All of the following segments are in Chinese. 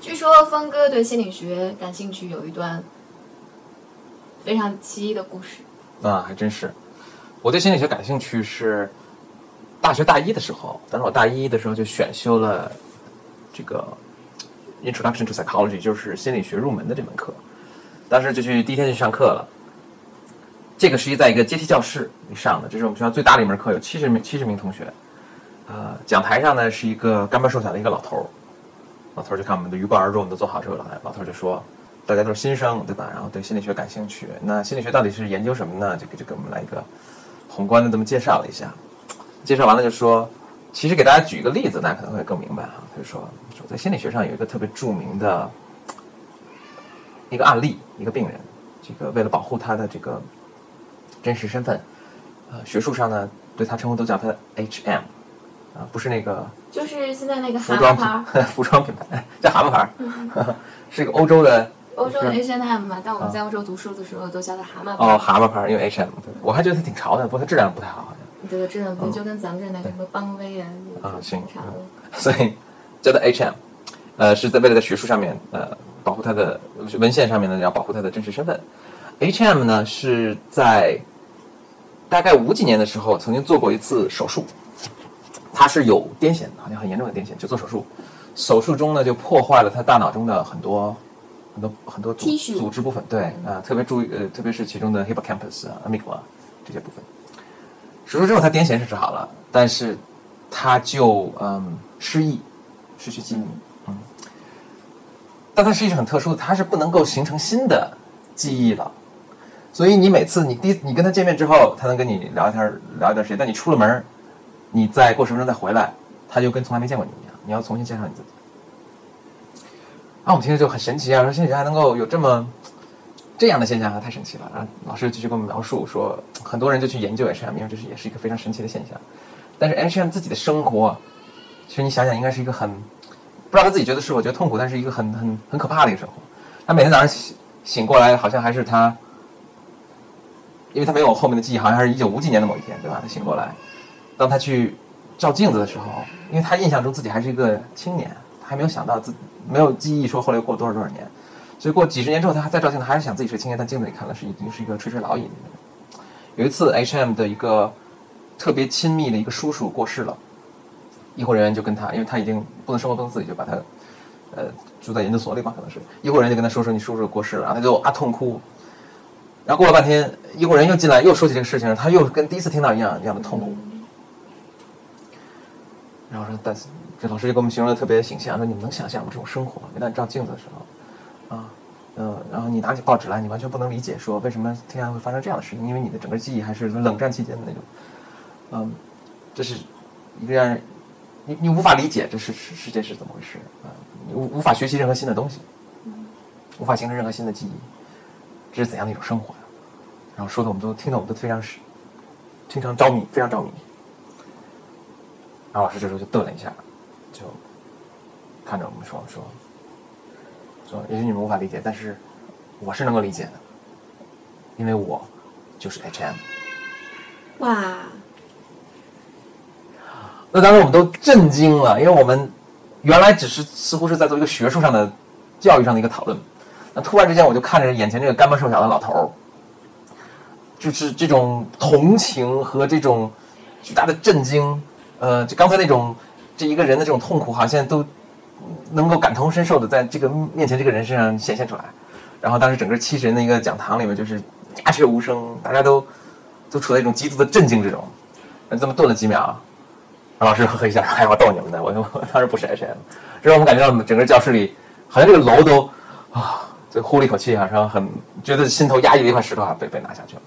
据说峰哥对心理学感兴趣，有一段非常奇异的故事。啊，还真是。我对心理学感兴趣是大学大一的时候，当时我大一的时候就选修了这个 Introduction to Psychology，就是心理学入门的这门课。当时就去第一天就上课了。这个是一在一个阶梯教室里上的，这是我们学校最大的一门课，有七十名七十名同学。呃，讲台上呢是一个干巴瘦小的一个老头，老头就看我们的鱼贯而入，我们都坐好之后，老头就说。大家都是新生，对吧？然后对心理学感兴趣。那心理学到底是研究什么呢？就给就给我们来一个宏观的这么介绍了一下。介绍完了就说，其实给大家举一个例子，大家可能会更明白哈。他就说，说在心理学上有一个特别著名的一个案例，一个病人，这个为了保护他的这个真实身份，呃，学术上呢对他称呼都叫他 H M，啊，不是那个，就是现在那个服装牌，服装品牌叫蛤蟆牌，是一个欧洲的。欧洲的 H&M 嘛，但我们在欧洲读书的时候都叫它蛤蟆牌。哦，蛤蟆牌，因为 H&M，我还觉得它挺潮的，不过它质量不太好，好像。对，质量不就跟咱们这那什么邦威啊，啊，行，差不多。所以叫它 H&M，呃，是在为了在学术上面，呃，保护它的文献上面呢，要保护它的真实身份。H&M 呢是在大概五几年的时候曾经做过一次手术，他是有癫痫，好像很严重的癫痫，就做手术，手术中呢就破坏了他大脑中的很多。很多很多组组织部分，对啊，特别注意呃，特别是其中的 hippocampus 啊、amygdala 这些部分。手术之后，他癫痫是治好了，但是他就嗯失忆，失去记忆，嗯。但他失忆是很特殊的，他是不能够形成新的记忆了。所以你每次你第你跟他见面之后，他能跟你聊一天聊一段时间，但你出了门，你再过十分钟再回来，他就跟从来没见过你一样，你要重新介绍你自己。啊我们听着就很神奇啊！说心理学还能够有这么这样的现象，太神奇了。然后老师继续跟我们描述说，很多人就去研究 H&M，因为这是也是一个非常神奇的现象。但是 H&M 自己的生活，其实你想想，应该是一个很不知道他自己觉得是否觉得痛苦，但是一个很很很可怕的一个生活。他每天早上醒醒过来，好像还是他，因为他没有后面的记忆，好像还是一九五几年的某一天，对吧？他醒过来，当他去照镜子的时候，因为他印象中自己还是一个青年，他还没有想到自。没有记忆说后来又过多少多少年，所以过几十年之后，他还在照镜子，还是想自己是青年，但镜子里看了是已经是一个垂垂老矣的人。有一次，H&M 的一个特别亲密的一个叔叔过世了，医护人员就跟他，因为他已经不能生活不能自理，就把他呃住在研究所里吧，可能是医护人员就跟他说说你叔叔过世了，然后他就啊痛哭。然后过了半天，医护人员又进来又说起这个事情，他又跟第一次听到一样一样的痛苦。然后说但是。这老师就给我们形容的特别形象，说你们能想象吗？这种生活，一旦照镜子的时候，啊，嗯，然后你拿起报纸来，你完全不能理解，说为什么天下会发生这样的事情，因为你的整个记忆还是冷战期间的那种，嗯，这是一个让人你你无法理解这是世世界是怎么回事啊，你无无法学习任何新的东西，无法形成任何新的记忆，这是怎样的一种生活呀？然后说的我们都听得我们都非常是非常着迷，非常着迷。然后老师这时候就顿了一下。就看着我们说说说，也许你们无法理解，但是我是能够理解的，因为我就是 H&M。哇！那当时我们都震惊了，因为我们原来只是似乎是在做一个学术上的、教育上的一个讨论，那突然之间我就看着眼前这个干巴瘦小的老头儿，就是这种同情和这种巨大的震惊，呃，就刚才那种。这一个人的这种痛苦，好像都能够感同身受的在这个面前这个人身上显现出来。然后当时整个七十人的一个讲堂里面，就是鸦雀无声，大家都都处在一种极度的震惊之中。那这么顿了几秒，老师呵呵一笑，哎，我逗你们的，我我当时不是 H M。这让我们感觉到整个教室里，好像这个楼都啊，就呼了一口气啊，然后很觉得心头压抑的一块石头啊被被拿下去了。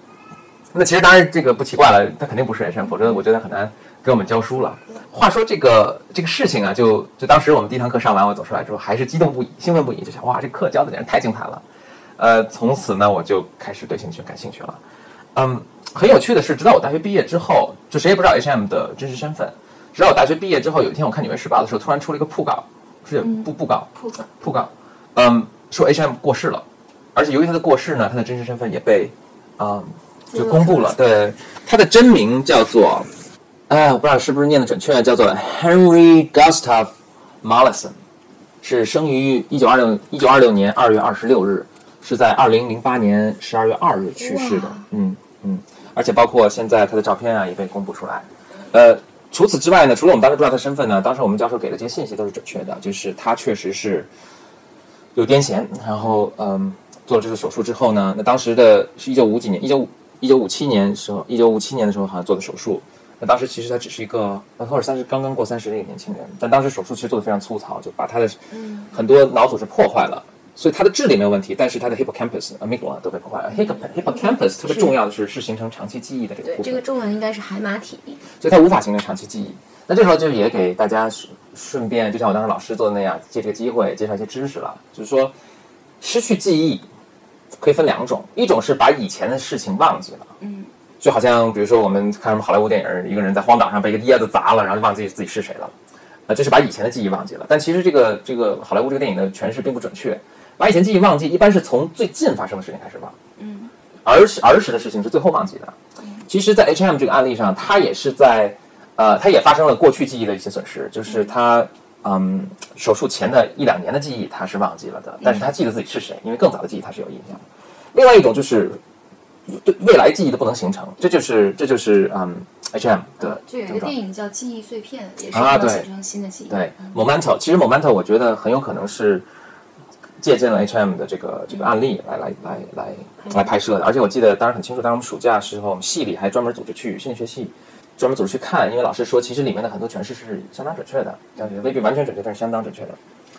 那其实当然这个不奇怪了，他肯定不是 H M，否则我觉得很难。给我们教书了。话说这个这个事情啊，就就当时我们第一堂课上完，我走出来之后，还是激动不已、兴奋不已，就想哇，这课教的简直太精彩了。呃，从此呢，我就开始对兴趣感兴趣了。嗯，很有趣的是，直到我大学毕业之后，就谁也不知道 H&M 的真实身份。直到我大学毕业之后，有一天我看《纽约时报》的时候，突然出了一个讣告，是布布告，讣告。嗯，说 H&M 过世了，而且由于他的过世呢，他的真实身份也被嗯就公布了。对，他的真名叫做。哎，我不知道是不是念的准确，叫做 Henry Gustav Mollison。是生于一九二六一九二六年二月二十六日，是在二零零八年十二月二日去世的。嗯嗯，而且包括现在他的照片啊也被公布出来。呃，除此之外呢，除了我们当时不知道他身份呢，当时我们教授给的这些信息都是准确的，就是他确实是有癫痫，然后嗯做了这个手术之后呢，那当时的是一九五几年，一九一九五七年时候，一九五七年的时候好像做的手术。那当时其实他只是一个，呃或者三是刚刚过三十的一个年轻人，但当时手术其实做的非常粗糙，就把他的很多脑组织破坏了，所以他的智力没有问题，但是他的 hippocampus、amygdala 都被破坏了。hippo hippocampus 特别重要的是是形成长期记忆的这个对，部分这个，中文应该是海马体。所以它无法形成长期记忆。那这时候就也给大家顺顺便，就像我当时老师做的那样，借这个机会介绍一些知识了，就是说失去记忆可以分两种，一种是把以前的事情忘记了，嗯，就好像比如说我们看什么好莱坞电影，一个人在荒岛上被一个椰子砸了，然后就忘记自己是谁了，啊，这是把以前的记忆忘记了。但其实这个这个好莱坞这个电影的诠释并不准确，把以前记忆忘记一般是从最近发生的事情开始忘，嗯，儿时儿时的事情是最后忘记的。其实，在 H M 这个案例上，他也是在，呃，他也发生了过去记忆的一些损失，就是他，嗯，手术前的一两年的记忆他是忘记了的，但是他记得自己是谁，因为更早的记忆他是有印象的。另外一种就是对未来记忆的不能形成，这就是这就是嗯 H M 的就有一个电。影叫《记忆碎片》，也是不能形成新的记忆。对，Momento，其实 Momento 我觉得很有可能是借鉴了 H&M 的这个这个案例来来来来来拍摄的，而且我记得当时很清楚，当时我们暑假时候，我们系里还专门组织去心理学系专门组织去看，因为老师说其实里面的很多诠释是相当准确的，但是未必完全准确，但是相当准确的。